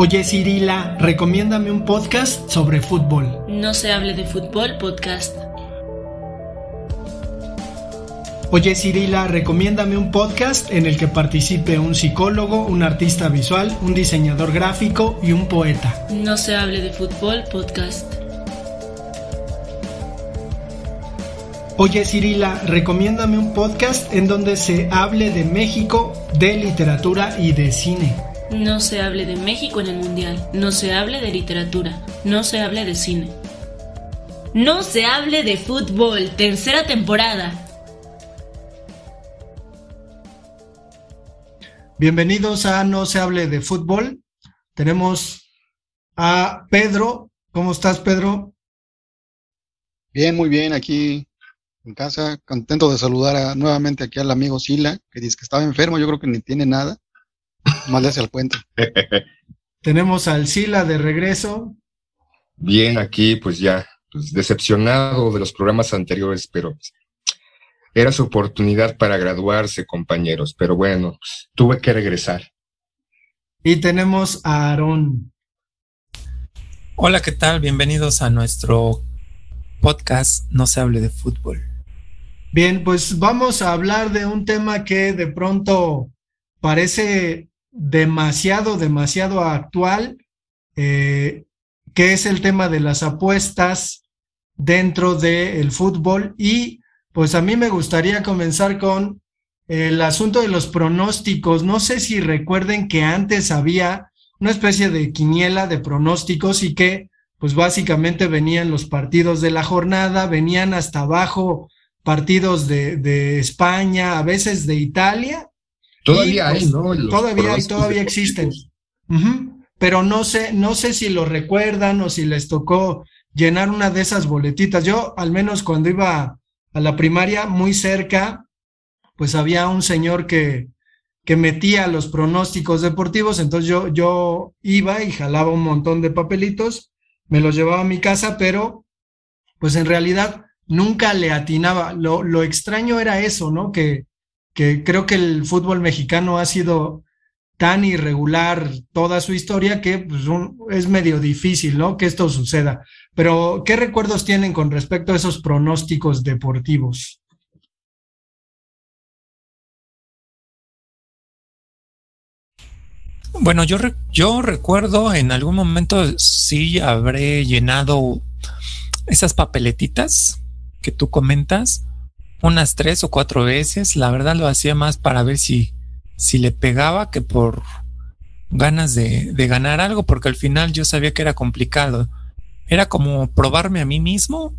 Oye Cirila, recomiéndame un podcast sobre fútbol. No se hable de fútbol podcast. Oye Cirila, recomiéndame un podcast en el que participe un psicólogo, un artista visual, un diseñador gráfico y un poeta. No se hable de fútbol podcast. Oye Cirila, recomiéndame un podcast en donde se hable de México, de literatura y de cine. No se hable de México en el Mundial, no se hable de literatura, no se hable de cine. No se hable de fútbol, tercera temporada. Bienvenidos a No se hable de fútbol. Tenemos a Pedro. ¿Cómo estás, Pedro? Bien, muy bien, aquí en casa, contento de saludar nuevamente aquí al amigo Sila, que dice que estaba enfermo, yo creo que ni tiene nada. Más le hace al cuento. Tenemos al Sila de regreso. Bien, aquí pues ya pues, decepcionado de los programas anteriores, pero era su oportunidad para graduarse, compañeros. Pero bueno, pues, tuve que regresar. Y tenemos a Aarón. Hola, ¿qué tal? Bienvenidos a nuestro podcast No se hable de fútbol. Bien, pues vamos a hablar de un tema que de pronto parece demasiado, demasiado actual, eh, que es el tema de las apuestas dentro del fútbol. Y pues a mí me gustaría comenzar con el asunto de los pronósticos. No sé si recuerden que antes había una especie de quiniela de pronósticos y que pues básicamente venían los partidos de la jornada, venían hasta abajo partidos de, de España, a veces de Italia, Todavía hay, ¿no? todavía hay, todavía existen. Pero no sé, no sé si lo recuerdan o si les tocó llenar una de esas boletitas. Yo, al menos cuando iba a la primaria, muy cerca, pues había un señor que, que metía los pronósticos deportivos, entonces yo, yo iba y jalaba un montón de papelitos, me los llevaba a mi casa, pero pues en realidad nunca le atinaba. Lo, lo extraño era eso, ¿no? Que, que creo que el fútbol mexicano ha sido tan irregular toda su historia que pues, es medio difícil, ¿no? Que esto suceda. Pero, ¿qué recuerdos tienen con respecto a esos pronósticos deportivos? Bueno, yo, yo recuerdo en algún momento sí habré llenado esas papeletitas que tú comentas unas tres o cuatro veces. La verdad lo hacía más para ver si, si le pegaba que por ganas de, de ganar algo, porque al final yo sabía que era complicado. Era como probarme a mí mismo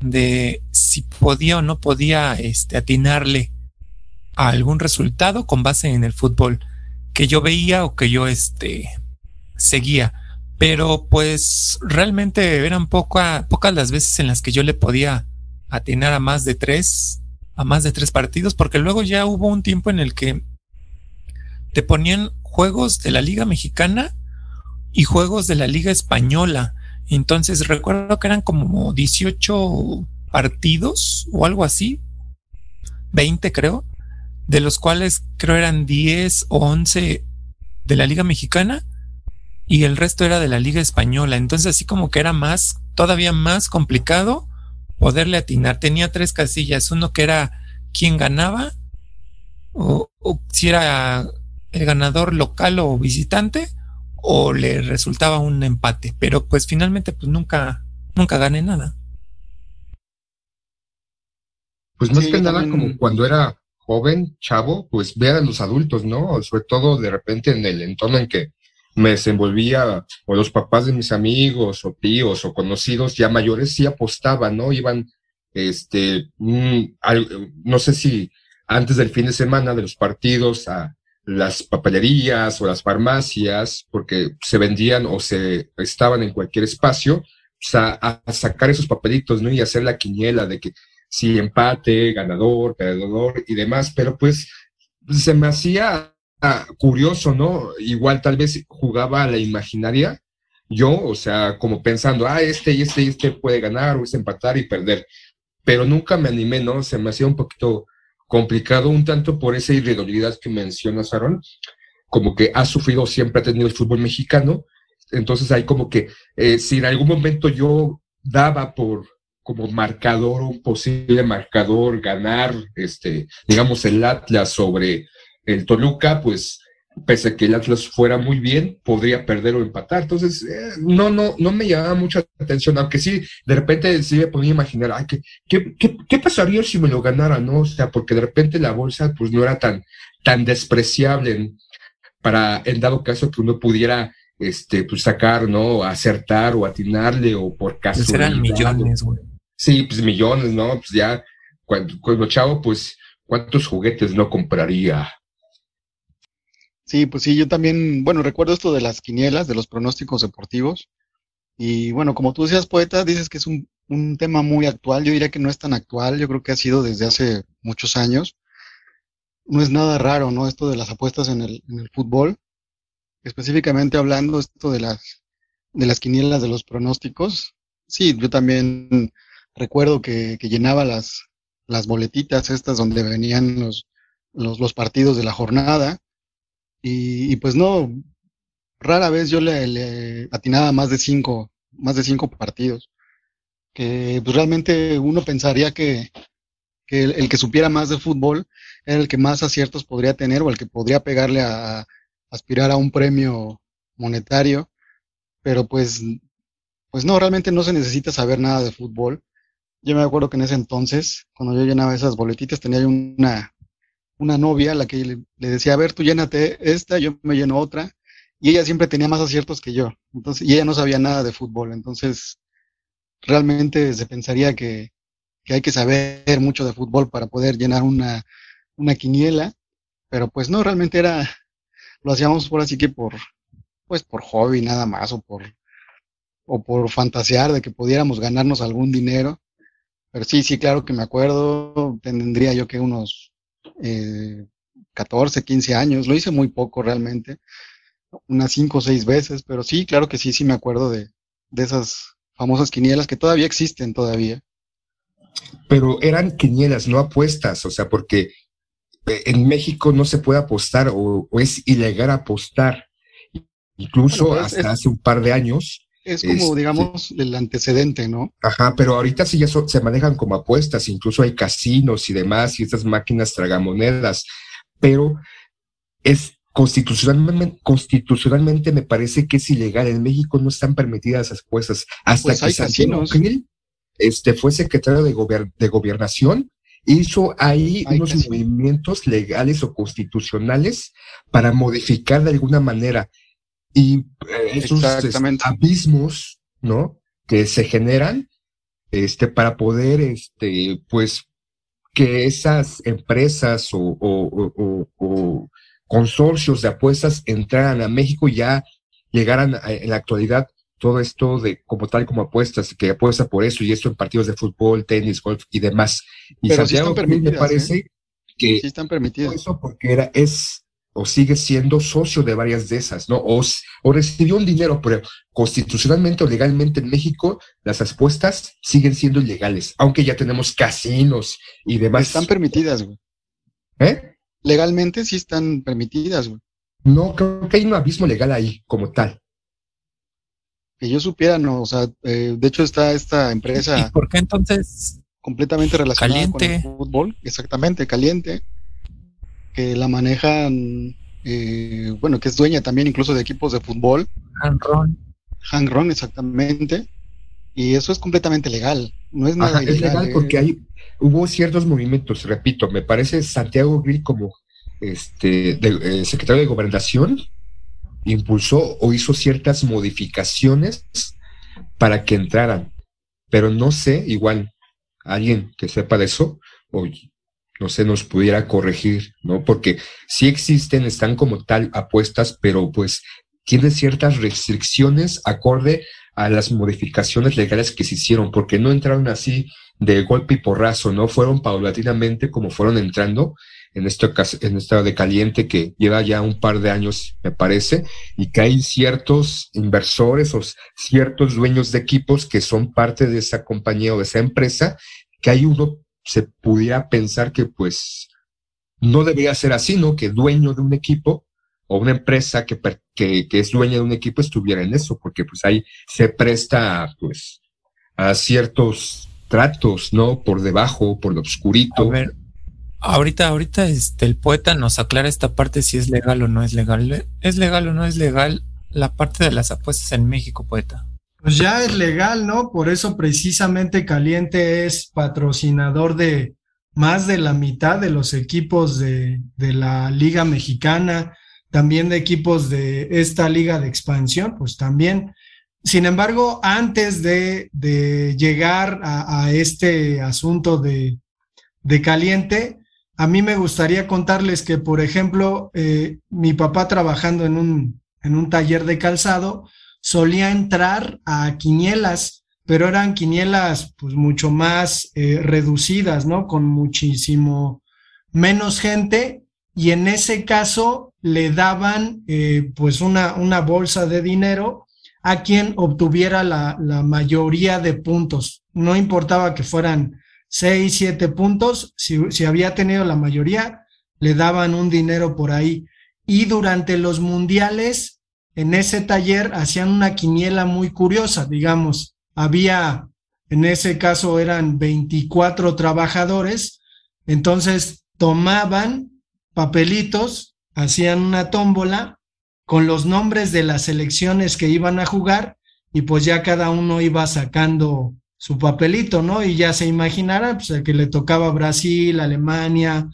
de si podía o no podía este, atinarle a algún resultado con base en el fútbol que yo veía o que yo este, seguía. Pero pues realmente eran poca, pocas las veces en las que yo le podía atinar a más de tres, a más de tres partidos, porque luego ya hubo un tiempo en el que te ponían juegos de la Liga Mexicana y juegos de la Liga Española. Entonces recuerdo que eran como 18 partidos o algo así, 20 creo, de los cuales creo eran 10 o 11 de la Liga Mexicana y el resto era de la Liga Española. Entonces así como que era más, todavía más complicado poderle atinar. Tenía tres casillas, uno que era quién ganaba, o, si era el ganador local o visitante, o le resultaba un empate. Pero pues finalmente pues nunca, nunca gané nada. Pues más que nada como cuando era joven, chavo, pues ver a los adultos, ¿no? Sobre todo de repente en el entorno en que me desenvolvía, o los papás de mis amigos, o tíos, o conocidos ya mayores, sí apostaban, ¿no? Iban, este, mm, no sé si antes del fin de semana de los partidos a las papelerías o las farmacias, porque se vendían o se estaban en cualquier espacio, o sea, a sacar esos papelitos, ¿no? Y hacer la quiniela de que si empate, ganador, perdedor y demás, pero pues se me hacía curioso, ¿no? Igual tal vez jugaba a la imaginaria, yo, o sea, como pensando, ah, este y este y este puede ganar o es empatar y perder, pero nunca me animé, ¿no? Se me hacía un poquito complicado, un tanto por esa irregularidad que mencionas, Aaron, como que ha sufrido, siempre ha tenido el fútbol mexicano. Entonces hay como que eh, si en algún momento yo daba por como marcador, un posible marcador, ganar, este, digamos, el Atlas sobre el Toluca, pues pese a que el Atlas fuera muy bien, podría perder o empatar. Entonces, eh, no, no, no me llamaba mucha atención, aunque sí, de repente sí me ponía a imaginar, ay, ¿qué, qué, qué, pasaría si me lo ganara, no? O sea, porque de repente la bolsa, pues no era tan, tan despreciable para, en dado caso que uno pudiera, este, pues sacar, ¿no? Acertar o atinarle o por caso. Pues eran millones, güey. Sí, pues millones, ¿no? Pues ya, cuando, cuando chavo, pues, ¿cuántos juguetes no compraría? Sí, pues sí, yo también, bueno, recuerdo esto de las quinielas, de los pronósticos deportivos. Y bueno, como tú decías, poeta, dices que es un, un tema muy actual. Yo diría que no es tan actual, yo creo que ha sido desde hace muchos años. No es nada raro, ¿no? Esto de las apuestas en el, en el fútbol. Específicamente hablando esto de las, de las quinielas de los pronósticos. Sí, yo también recuerdo que, que llenaba las, las boletitas estas donde venían los, los, los partidos de la jornada y, pues no, rara vez yo le, atinaba más de cinco, más de cinco partidos. Que pues realmente uno pensaría que, que el, que supiera más de fútbol era el que más aciertos podría tener o el que podría pegarle a, aspirar a un premio monetario. Pero pues, pues no, realmente no se necesita saber nada de fútbol. Yo me acuerdo que en ese entonces, cuando yo llenaba esas boletitas, tenía una, una novia a la que le, decía, a ver, tú llénate esta, yo me lleno otra, y ella siempre tenía más aciertos que yo, entonces, y ella no sabía nada de fútbol, entonces realmente se pensaría que, que hay que saber mucho de fútbol para poder llenar una, una quiniela, pero pues no, realmente era, lo hacíamos por así que por, pues por hobby nada más, o por, o por fantasear de que pudiéramos ganarnos algún dinero. Pero sí, sí, claro que me acuerdo, tendría yo que unos eh, 14, 15 años, lo hice muy poco realmente, unas 5 o 6 veces, pero sí, claro que sí, sí me acuerdo de, de esas famosas quinielas que todavía existen todavía. Pero eran quinielas, no apuestas, o sea, porque eh, en México no se puede apostar o, es ilegal apostar. Incluso pues, hasta hace un par de años es como, este, digamos, el antecedente, ¿no? Ajá, pero ahorita sí ya se manejan como apuestas, incluso hay casinos y demás, y estas máquinas tragamonedas, pero es constitucionalmente, constitucionalmente me parece que es ilegal. En México no están permitidas esas apuestas. Hasta pues que Santiago este, fue secretario de, de gobernación, hizo ahí unos movimientos legales o constitucionales para modificar de alguna manera y eh, esos este, abismos, ¿no? Que se generan, este, para poder, este, pues, que esas empresas o, o, consorcios de apuestas entraran a México y ya llegaran en la actualidad todo esto de como tal como apuestas, que apuesta por eso y esto en partidos de fútbol, tenis, golf y demás. Y Pero Santiago me parece ¿eh? que sí están permitidos. Eso porque era, es o sigue siendo socio de varias de esas, ¿no? O, o, recibió un dinero, pero constitucionalmente o legalmente en México las apuestas siguen siendo ilegales, aunque ya tenemos casinos y demás. Están permitidas, güey. ¿Eh? Legalmente sí están permitidas, güey. No, creo que hay un abismo legal ahí, como tal. Que yo supiera, no, o sea, eh, de hecho está esta empresa. ¿Y por qué entonces? Completamente relacionada con el fútbol, exactamente, caliente que la manejan, eh, bueno, que es dueña también incluso de equipos de fútbol. Hanron. Hanron, exactamente. Y eso es completamente legal. No es nada Es legal porque hay, hubo ciertos movimientos, repito, me parece Santiago Grill como este de, eh, secretario de gobernación impulsó o hizo ciertas modificaciones para que entraran. Pero no sé, igual, alguien que sepa de eso, o no se nos pudiera corregir, ¿no? Porque sí existen, están como tal apuestas, pero pues tiene ciertas restricciones acorde a las modificaciones legales que se hicieron, porque no entraron así de golpe y porrazo, ¿no? Fueron paulatinamente como fueron entrando en esta, en esta de caliente que lleva ya un par de años, me parece, y que hay ciertos inversores o ciertos dueños de equipos que son parte de esa compañía o de esa empresa, que hay uno se pudiera pensar que pues no debería ser así, ¿no? Que dueño de un equipo o una empresa que, que, es dueña de un equipo estuviera en eso, porque pues ahí se presta pues a ciertos tratos, ¿no? Por debajo, por lo oscurito. A ver, ahorita, ahorita este, el poeta nos aclara esta parte si es legal o no es legal. ¿Es legal o no es legal la parte de las apuestas en México, poeta? Pues ya es legal, ¿no? Por eso precisamente Caliente es patrocinador de más de la mitad de los equipos de, de la Liga Mexicana, también de equipos de esta liga de expansión, pues también. Sin embargo, antes de, de llegar a, este asunto de, de, caliente, a mí me gustaría contarles que, por ejemplo, eh, mi papá trabajando en un, en un taller de calzado, solía entrar a quinielas, pero eran quinielas pues mucho más eh, reducidas, ¿no? Con muchísimo menos gente y en ese caso le daban eh, pues una, una bolsa de dinero a quien obtuviera la, la, mayoría de puntos. No importaba que fueran seis, siete puntos, si, si había tenido la mayoría, le daban un dinero por ahí. Y durante los mundiales, en ese taller hacían una quiniela muy curiosa, digamos, había, en ese caso eran 24 trabajadores, entonces tomaban papelitos, hacían una tómbola con los nombres de las selecciones que iban a jugar y pues ya cada uno iba sacando su papelito, ¿no? Y ya se imaginara, pues el que le tocaba Brasil, Alemania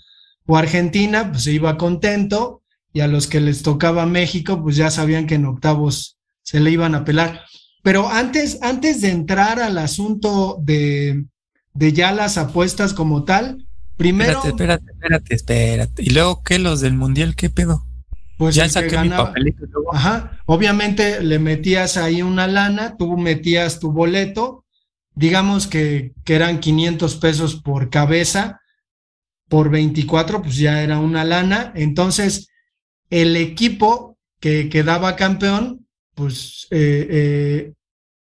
o Argentina, pues se iba contento y a los que les tocaba México, pues ya sabían que en octavos se le iban a pelar. Pero antes, antes de entrar al asunto de, de ya las apuestas como tal, Primero. Espérate, espérate, espérate, ¿Y luego qué? ¿Los del mundial qué pedo? Pues ya saqué mi papelito. Ajá. Obviamente le metías ahí una lana, tú metías tu boleto, digamos que, que eran 500 pesos por cabeza, por 24, pues ya era una lana. Entonces, el equipo que quedaba campeón, pues eh, eh,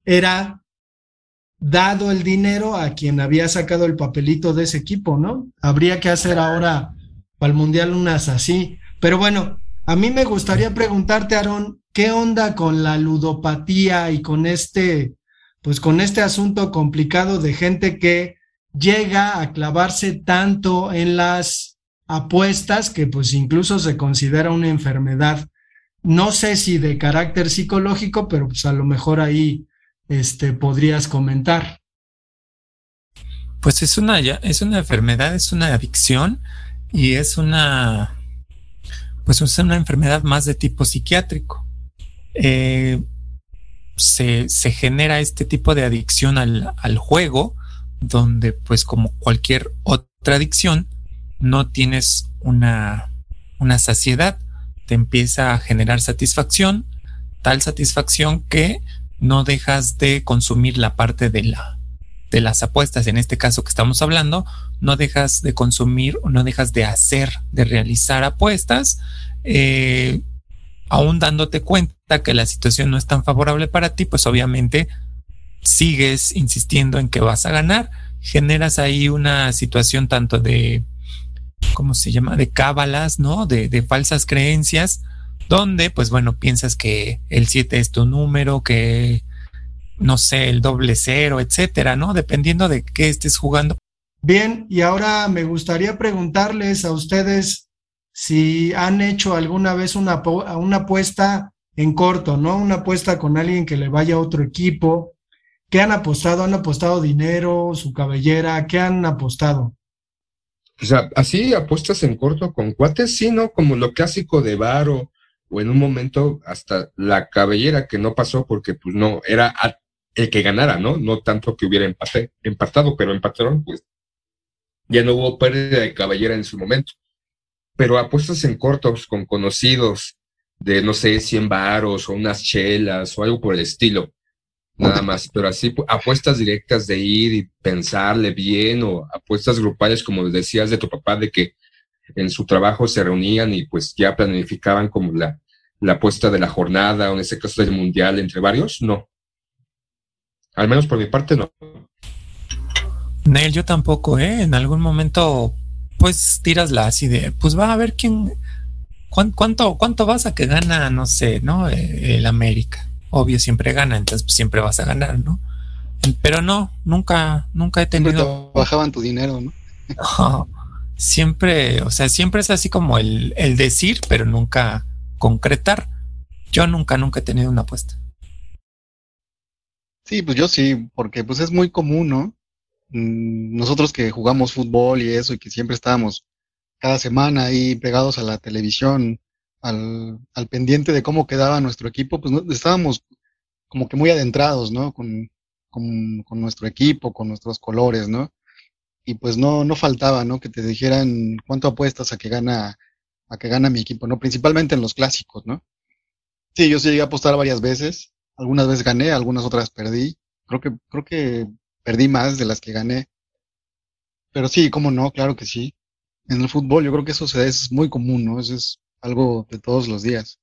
era dado el dinero a quien había sacado el papelito de ese equipo, ¿no? Habría que hacer ahora para el Mundial unas así. Pero bueno, a mí me gustaría preguntarte, Aarón, ¿qué onda con la ludopatía y con este, pues con este asunto complicado de gente que llega a clavarse tanto en las apuestas que pues incluso se considera una enfermedad? No sé si de carácter psicológico, pero pues a lo mejor ahí este, podrías comentar? Pues es una, es una enfermedad, es una adicción y es una, pues es una enfermedad más de tipo psiquiátrico. Eh, se, se, genera este tipo de adicción al, al, juego, donde pues como cualquier otra adicción, no tienes una, una saciedad, te empieza a generar satisfacción, tal satisfacción que no dejas de consumir la parte de la de las apuestas, en este caso que estamos hablando, no dejas de consumir no dejas de hacer, de realizar apuestas, eh, aún dándote cuenta que la situación no es tan favorable para ti, pues obviamente sigues insistiendo en que vas a ganar, generas ahí una situación tanto de, ¿cómo se llama?, de cábalas, ¿no? De, falsas creencias, donde, pues bueno, piensas que el 7 es tu número, que no sé, el doble cero, etcétera, ¿no? Dependiendo de qué estés jugando. Bien, y ahora me gustaría preguntarles a ustedes si han hecho alguna vez una, una apuesta en corto, ¿no? Una apuesta con alguien que le vaya a otro equipo. ¿Qué han apostado? ¿Han apostado dinero, su cabellera? ¿Qué han apostado? O sea, así apuestas en corto con cuates, sí, ¿no? Como lo clásico de Varo o en un momento hasta la cabellera que no pasó porque pues no, era el que ganara, ¿no? No tanto que hubiera empate, empatado, pero empataron, pues ya no hubo pérdida de cabellera en su momento. Pero apuestas en cortos con conocidos de, no sé, 100 varos o unas chelas o algo por el estilo, nada más. Pero así, apuestas directas de ir y pensarle bien o apuestas grupales, como decías de tu papá, de que en su trabajo se reunían y pues ya planificaban como la, la apuesta de la jornada o en ese caso del mundial entre varios, no. Al menos por mi parte no. Neil, yo tampoco, ¿eh? En algún momento, pues tiras la así de, pues va a ver quién, ¿cuánto, cuánto vas a que gana, no sé, ¿no? Eh, el América. Obvio, siempre gana, entonces pues, siempre vas a ganar, ¿no? Pero no, nunca, nunca he tenido. bajaban tu dinero, ¿no? siempre, o sea, siempre es así como el, el decir, pero nunca concretar. Yo nunca, nunca he tenido una apuesta. Sí, pues yo sí, porque pues es muy común, ¿no? Mm, nosotros que jugamos fútbol y eso y que siempre estábamos cada semana ahí pegados a la televisión, al, al pendiente de cómo quedaba nuestro equipo, pues ¿no? estábamos como que muy adentrados, ¿no? Con, con, con, nuestro equipo, con nuestros colores, ¿no? Y pues no, no faltaba, ¿no? Que te dijeran cuánto apuestas a que gana, a que gana mi equipo, ¿no? Principalmente en los clásicos, ¿no? Sí, yo sí llegué a apostar varias veces, algunas veces gané, algunas otras perdí. Creo que, creo que perdí más de las que gané. Pero sí, cómo no, claro que sí. En el fútbol yo creo que eso es muy común, ¿no? Eso es algo de todos los días.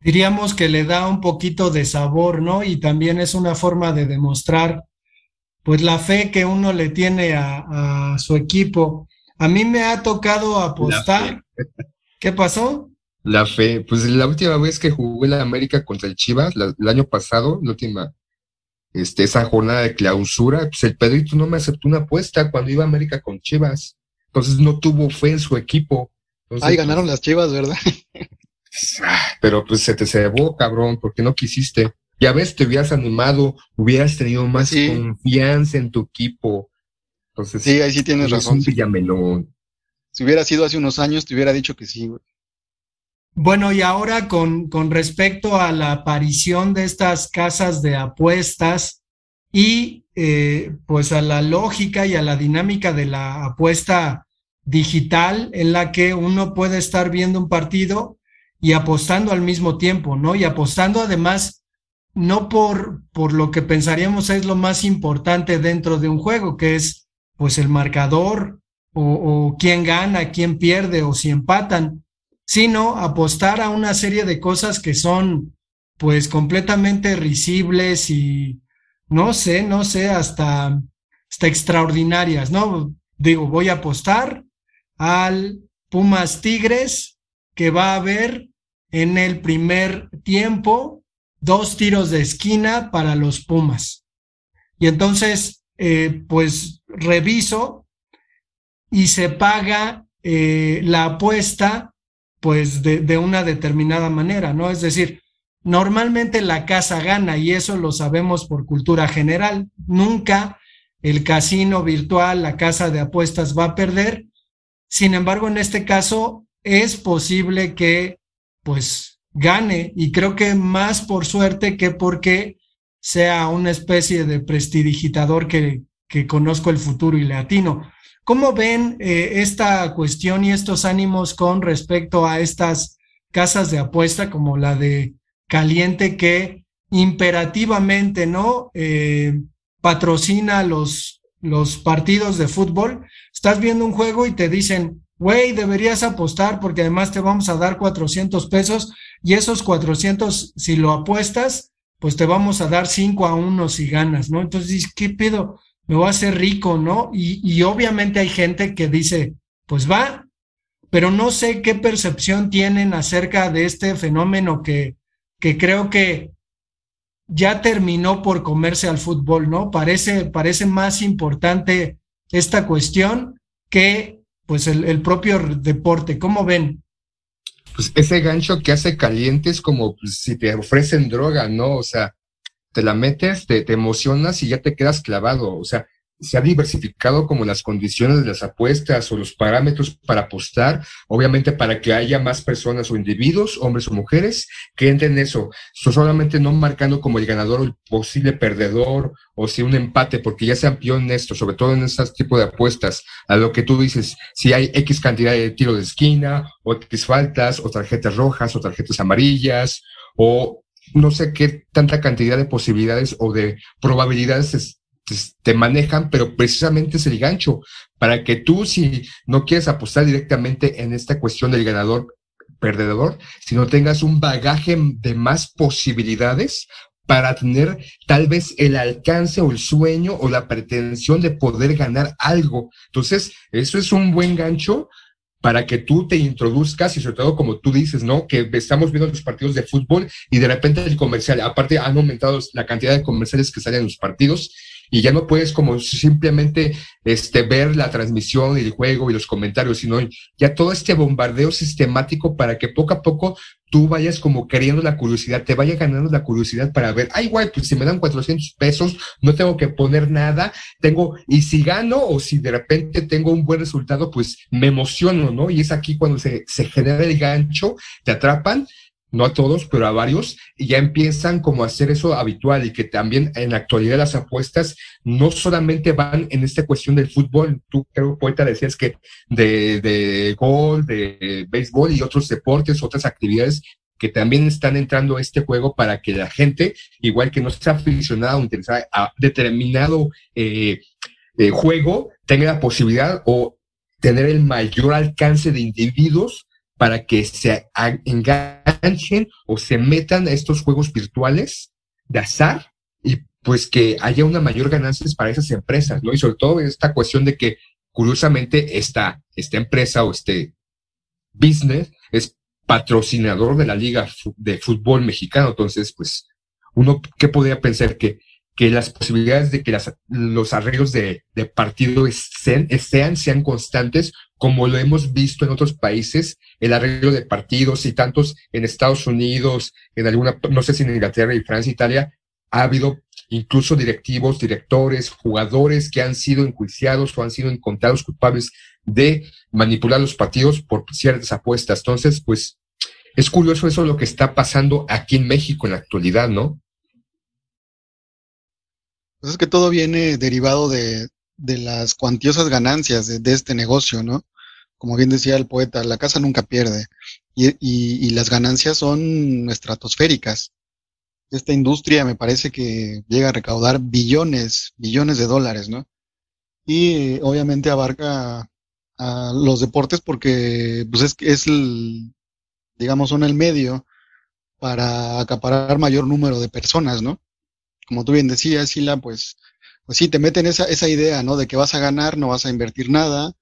Diríamos que le da un poquito de sabor, ¿no? Y también es una forma de demostrar, pues, la fe que uno le tiene a, su equipo. A mí me ha tocado apostar. ¿Qué pasó? La fe, pues la última vez que jugué la América contra el Chivas, el año pasado, la última, este, esa jornada de clausura, pues el Pedrito no me aceptó una apuesta cuando iba a América con Chivas. Entonces no tuvo fe en su equipo. Ay, ganaron las Chivas, ¿verdad? Pero pues se te cebó, cabrón, porque no quisiste. Ya ves, te hubieras animado, hubieras tenido más confianza en tu equipo. Entonces, sí, ahí sí tienes razón. Un Si hubiera sido hace unos años, te hubiera dicho que sí, güey. Bueno, y ahora con, con respecto a la aparición de estas casas de apuestas y eh, pues a la lógica y a la dinámica de la apuesta digital en la que uno puede estar viendo un partido y apostando al mismo tiempo, ¿no? Y apostando además no por, por lo que pensaríamos es lo más importante dentro de un juego, que es pues el marcador o, quién gana, quién pierde o si empatan, sino apostar a una serie de cosas que son pues completamente risibles y no sé, no sé, hasta, hasta extraordinarias, ¿no? Digo, voy a apostar al Pumas Tigres que va a haber en el primer tiempo dos tiros de esquina para los Pumas. Y entonces, eh, pues reviso y se paga eh, la apuesta pues de, de, una determinada manera, ¿no? Es decir, normalmente la casa gana y eso lo sabemos por cultura general. Nunca el casino virtual, la casa de apuestas va a perder. Sin embargo, en este caso es posible que pues gane y creo que más por suerte que porque sea una especie de prestidigitador que, que conozco el futuro y le atino. ¿Cómo ven eh, esta cuestión y estos ánimos con respecto a estas casas de apuesta como la de Caliente que imperativamente no eh, patrocina los, los partidos de fútbol? Estás viendo un juego y te dicen, güey, deberías apostar porque además te vamos a dar 400 pesos y esos 400, si lo apuestas, pues te vamos a dar 5 a 1 si ganas, ¿no? Entonces, ¿qué pido? me voy a hacer rico, ¿no? Y, obviamente hay gente que dice, pues va, pero no sé qué percepción tienen acerca de este fenómeno que, que creo que ya terminó por comerse al fútbol, ¿no? Parece, parece más importante esta cuestión que pues el, propio deporte. ¿Cómo ven? Pues ese gancho que hace caliente es como pues, si te ofrecen droga, ¿no? O sea, te la metes, te, te emocionas y ya te quedas clavado. O sea, se ha diversificado como las condiciones de las apuestas o los parámetros para apostar, obviamente para que haya más personas o individuos, hombres o mujeres, que entren en eso, solamente no marcando como el ganador o el posible perdedor o si un empate, porque ya se amplió en esto, sobre todo en este tipo de apuestas, a lo que tú dices, si hay X cantidad de tiro de esquina, o X faltas, o tarjetas rojas, o tarjetas amarillas, o no sé qué tanta cantidad de posibilidades o de probabilidades te manejan, pero precisamente es el gancho para que tú, si no quieres apostar directamente en esta cuestión del ganador perdedor, sino tengas un bagaje de más posibilidades para tener tal vez el alcance o el sueño o la pretensión de poder ganar algo. Entonces, eso es un buen gancho para que tú te introduzcas y sobre todo como tú dices, ¿no? Que estamos viendo los partidos de fútbol y de repente el comercial, aparte han aumentado la cantidad de comerciales que salen en los partidos y ya no puedes como simplemente este, ver la transmisión y el juego y los comentarios, sino ya todo este bombardeo sistemático para que poco a poco tú vayas como queriendo la curiosidad, te vaya ganando la curiosidad para ver, ay, guay, pues si me dan 400 pesos, no tengo que poner nada, tengo, y si gano o si de repente tengo un buen resultado, pues me emociono, ¿no? Y es aquí cuando se, se genera el gancho, te atrapan no a todos, pero a varios, y ya empiezan como a hacer eso habitual y que también en la actualidad las apuestas no solamente van en esta cuestión del fútbol, tú creo, poeta, decías que de, de gol, de béisbol y otros deportes, otras actividades que también están entrando a este juego para que la gente, igual que no sea aficionada o interesada a determinado eh, eh, juego, tenga la posibilidad o tener el mayor alcance de individuos para que se enganchen o se metan a estos juegos virtuales de azar y pues que haya una mayor ganancia para esas empresas, ¿no? Y sobre todo esta cuestión de que curiosamente esta, esta empresa o este business es patrocinador de la liga de fútbol mexicano. Entonces, pues, uno, ¿qué podría pensar? Que, que las posibilidades de que las, los arreglos de, de partido sean, sean constantes como lo hemos visto en otros países, el arreglo de partidos y tantos en Estados Unidos, en alguna, no sé si en Inglaterra y Francia, Italia, ha habido incluso directivos, directores, jugadores que han sido enjuiciados o han sido encontrados culpables de manipular los partidos por ciertas apuestas. Entonces, pues es curioso eso lo que está pasando aquí en México en la actualidad, ¿no? Pues es que todo viene derivado de, de las cuantiosas ganancias de, de, este negocio, ¿no? Como bien decía el poeta, la casa nunca pierde y, las ganancias son estratosféricas. Esta industria me parece que llega a recaudar billones, billones de dólares, ¿no? Y obviamente abarca a los deportes porque pues es, es el, digamos, son el medio para acaparar mayor número de personas, ¿no? Como tú bien decías, Sila, pues, pues sí, te meten esa, esa idea, ¿no? De que vas a ganar, no vas a invertir nada,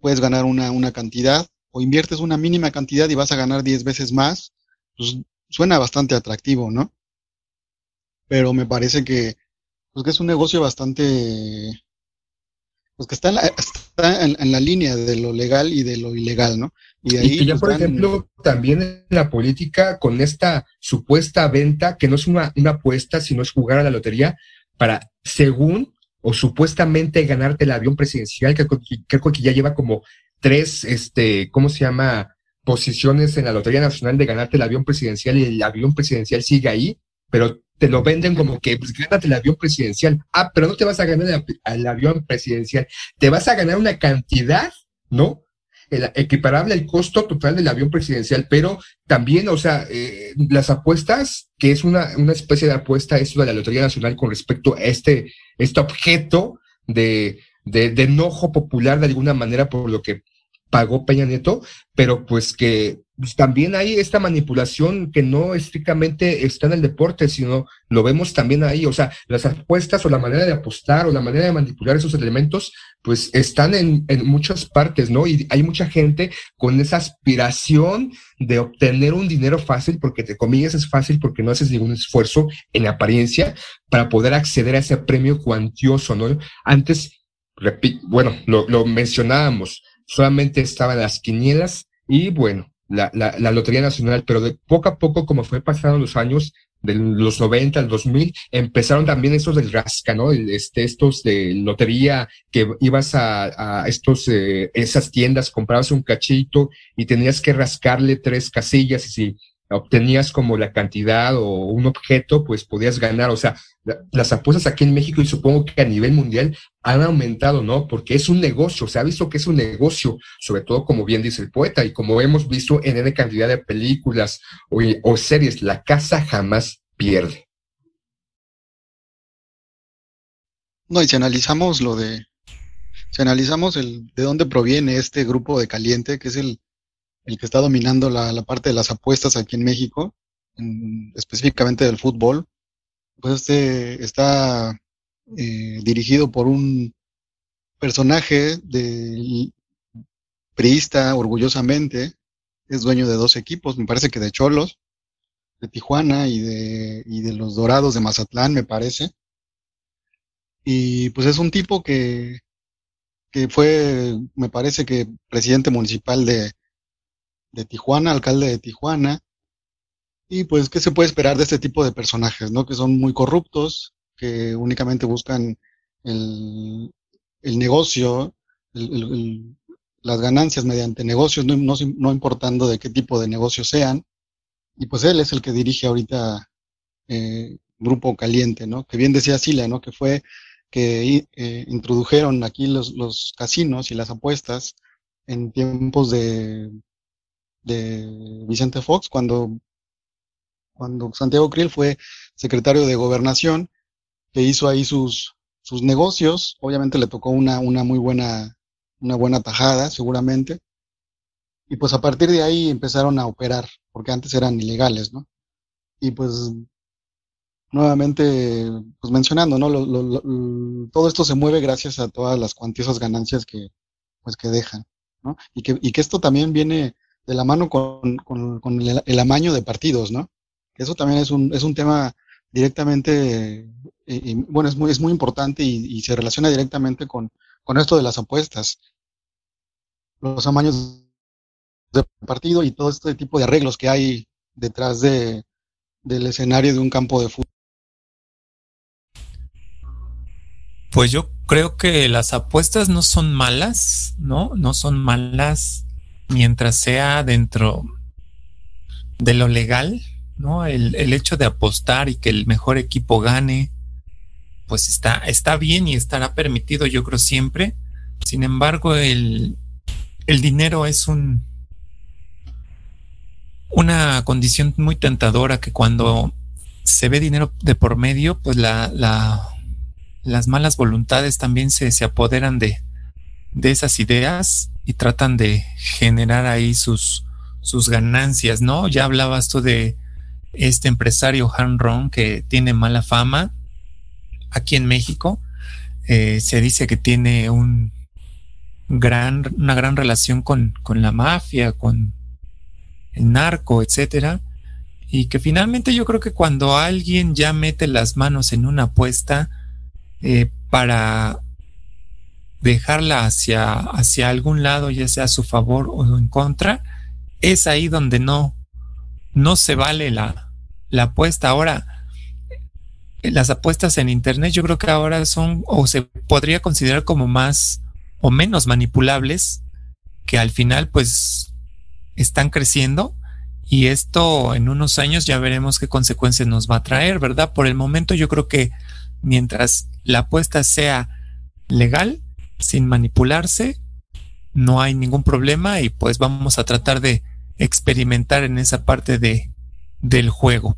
puedes ganar una, una cantidad o inviertes una mínima cantidad y vas a ganar 10 veces más, pues suena bastante atractivo, ¿no? Pero me parece que, pues que es un negocio bastante, pues que está en la, está en, la línea de lo legal y de lo ilegal, ¿no? Y, ahí, que ya, pues, por ejemplo, también en la política, con esta supuesta venta, que no es una, una apuesta, sino es jugar a la lotería, para, según o supuestamente ganarte el avión presidencial, que creo que ya lleva como tres, este, ¿cómo se llama? Posiciones en la Lotería Nacional de ganarte el avión presidencial y el avión presidencial sigue ahí, pero te lo venden como que, pues gánate el avión presidencial. Ah, pero no te vas a ganar el avión presidencial, te vas a ganar una cantidad, ¿no? equiparable al costo total del avión presidencial, pero también, o sea, eh, las apuestas, que es una, una especie de apuesta, eso de la Lotería Nacional con respecto a este, este objeto de, de, enojo popular de alguna manera por lo que pagó Peña Nieto, pero pues que pues, también hay esta manipulación que no estrictamente está en el deporte, sino lo vemos también ahí, o sea, las apuestas o la manera de apostar o la manera de manipular esos elementos, pues están en, en muchas partes, ¿no? Y hay mucha gente con esa aspiración de obtener un dinero fácil, porque te comillas es fácil porque no haces ningún esfuerzo en apariencia para poder acceder a ese premio cuantioso, ¿no? Antes, bueno, lo, lo mencionábamos, solamente estaban las quinielas y bueno, la, la, la, Lotería Nacional, pero de poco a poco, como fue pasando los años, de los 90 al 2000, empezaron también estos del rasca, ¿no? este, estos de lotería que ibas a, a estos, eh, esas tiendas, comprabas un cachito y tenías que rascarle tres casillas y si obtenías como la cantidad o un objeto, pues podías ganar. O sea, las apuestas aquí en México y supongo que a nivel mundial han aumentado, ¿no? Porque es un negocio, se ha visto que es un negocio, sobre todo como bien dice el poeta y como hemos visto en N cantidad de películas o, o series, la casa jamás pierde. No, y si analizamos lo de, si analizamos el, de dónde proviene este grupo de caliente, que es el, el que está dominando la, la parte de las apuestas aquí en México, específicamente del fútbol, pues este está eh, dirigido por un personaje de, priista orgullosamente, es dueño de dos equipos, me parece que de Cholos, de Tijuana y de, y de los Dorados de Mazatlán, me parece. Y pues es un tipo que, que fue, me parece que presidente municipal de, de Tijuana, alcalde de Tijuana. Y pues, ¿qué se puede esperar de este tipo de personajes, no? Que son muy corruptos, que únicamente buscan el, el negocio, las ganancias mediante negocios, no, no, importando de qué tipo de negocios sean. Y pues él es el que dirige ahorita eh, Grupo Caliente, ¿no? Que bien decía Sila, ¿no? Que fue que eh, introdujeron aquí los, los casinos y las apuestas en tiempos de, de Vicente Fox, cuando, cuando Santiago Kriel fue secretario de gobernación, que hizo ahí sus, sus negocios, obviamente le tocó una, una muy buena, una buena tajada, seguramente, y pues a partir de ahí empezaron a operar, porque antes eran ilegales, ¿no? Y pues nuevamente, pues mencionando, ¿no? todo esto se mueve gracias a todas las cuantiosas ganancias que, pues, que dejan, ¿no? Y que, y que esto también viene de la mano con, con, el, amaño de partidos, ¿no? Eso también es un, es un tema directamente, eh, bueno, es muy, es muy importante y, se relaciona directamente con, con esto de las apuestas. Los amaños de partido y todo este tipo de arreglos que hay detrás de, del escenario de un campo de fútbol. Pues yo creo que las apuestas no son malas, ¿no? No son malas mientras sea dentro de lo legal, ¿no? El, el, hecho de apostar y que el mejor equipo gane, pues está, está bien y estará permitido, yo creo, siempre. Sin embargo, el, el dinero es un una condición muy tentadora que cuando se ve dinero de por medio, pues la, la las malas voluntades también se, se apoderan de, de esas ideas y tratan de generar ahí sus, sus ganancias, ¿no? Ya hablabas tú de este empresario Han Ron que tiene mala fama aquí en México. Eh, se dice que tiene un gran, una gran relación con, con la mafia, con el narco, etcétera. Y que finalmente yo creo que cuando alguien ya mete las manos en una apuesta eh, para dejarla hacia, hacia algún lado, ya sea a su favor o en contra, es ahí donde no, no se vale la, la apuesta. Ahora, las apuestas en Internet yo creo que ahora son o se podría considerar como más o menos manipulables, que al final pues están creciendo y esto en unos años ya veremos qué consecuencias nos va a traer, ¿verdad? Por el momento yo creo que mientras la apuesta sea legal, sin manipularse, no hay ningún problema y pues vamos a tratar de experimentar en esa parte de, del juego.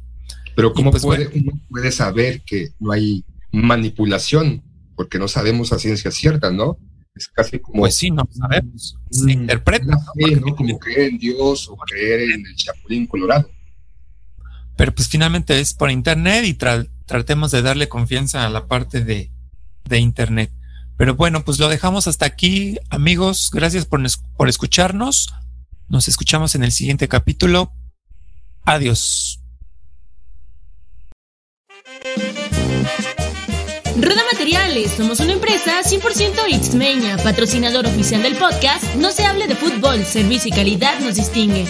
Pero ¿cómo pues, puede, uno puede saber que no hay manipulación? Porque no sabemos a ciencia cierta, ¿no? Es casi como... Pues sí, no sabemos. Se interpreta. ¿no? Como creer en Dios o creer en el Chapulín Colorado. Pero pues finalmente es por Internet y tratemos de darle confianza a la parte de, de Internet. Pero bueno, pues lo dejamos hasta aquí, amigos. Gracias por, por escucharnos. Nos escuchamos en el siguiente capítulo. Adiós. Rueda Materiales, somos una empresa 100% Xmeña, patrocinador oficial del podcast No se hable de fútbol, servicio y calidad nos distingue.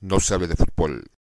No se hable de fútbol,